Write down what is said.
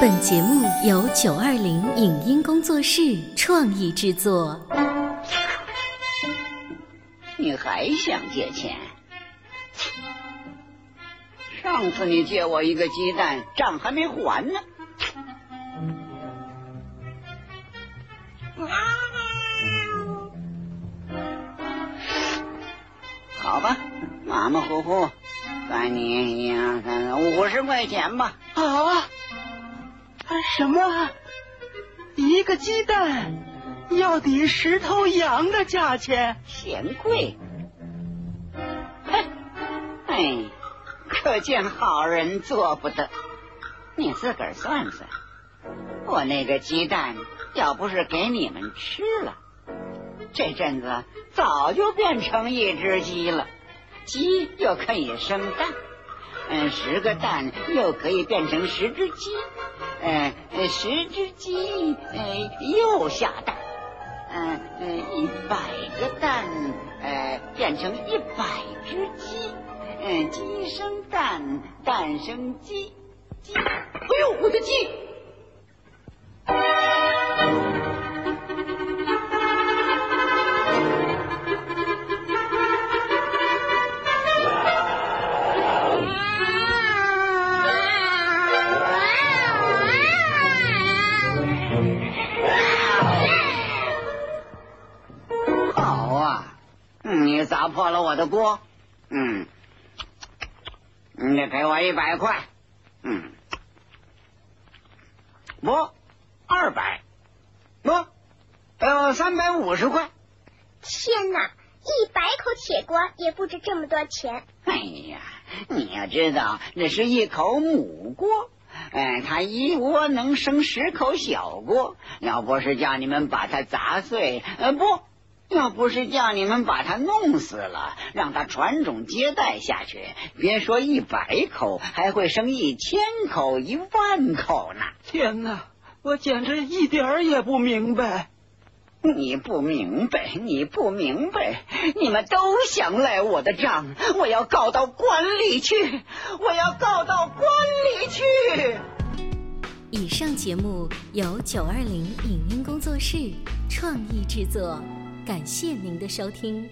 本节目由九二零影音工作室创意制作。你还想借钱？上次你借我一个鸡蛋，账还没还呢。好吧，马马虎虎，算你一二三四五十块钱吧。好啊！什么？一个鸡蛋要抵十头羊的价钱？嫌贵？哼！哎，可见好人做不得。你自个儿算算，我那个鸡蛋要不是给你们吃了，这阵子早就变成一只鸡了。鸡又可以生蛋，嗯，十个蛋又可以变成十只鸡，嗯，十只鸡，嗯，又下蛋，嗯，一百个蛋，呃，变成一百只鸡，嗯，鸡生蛋，蛋生鸡，鸡，哎呦，我的鸡！你砸破了我的锅，嗯，你得赔我一百块，嗯，不，二百，不，呃，三百五十块。天哪，一百口铁锅也不值这么多钱。哎呀，你要知道，那是一口母锅，哎，它一窝能生十口小锅。要不是叫你们把它砸碎，呃，不要不是叫你们把他弄死了，让他传种接代下去，别说一百口，还会生一千口、一万口呢。天哪，我简直一点儿也不明白。你不明白，你不明白，你们都想赖我的账，我要告到官里去，我要告到官里去。以上节目由九二零影音工作室创意制作，感谢您的收听。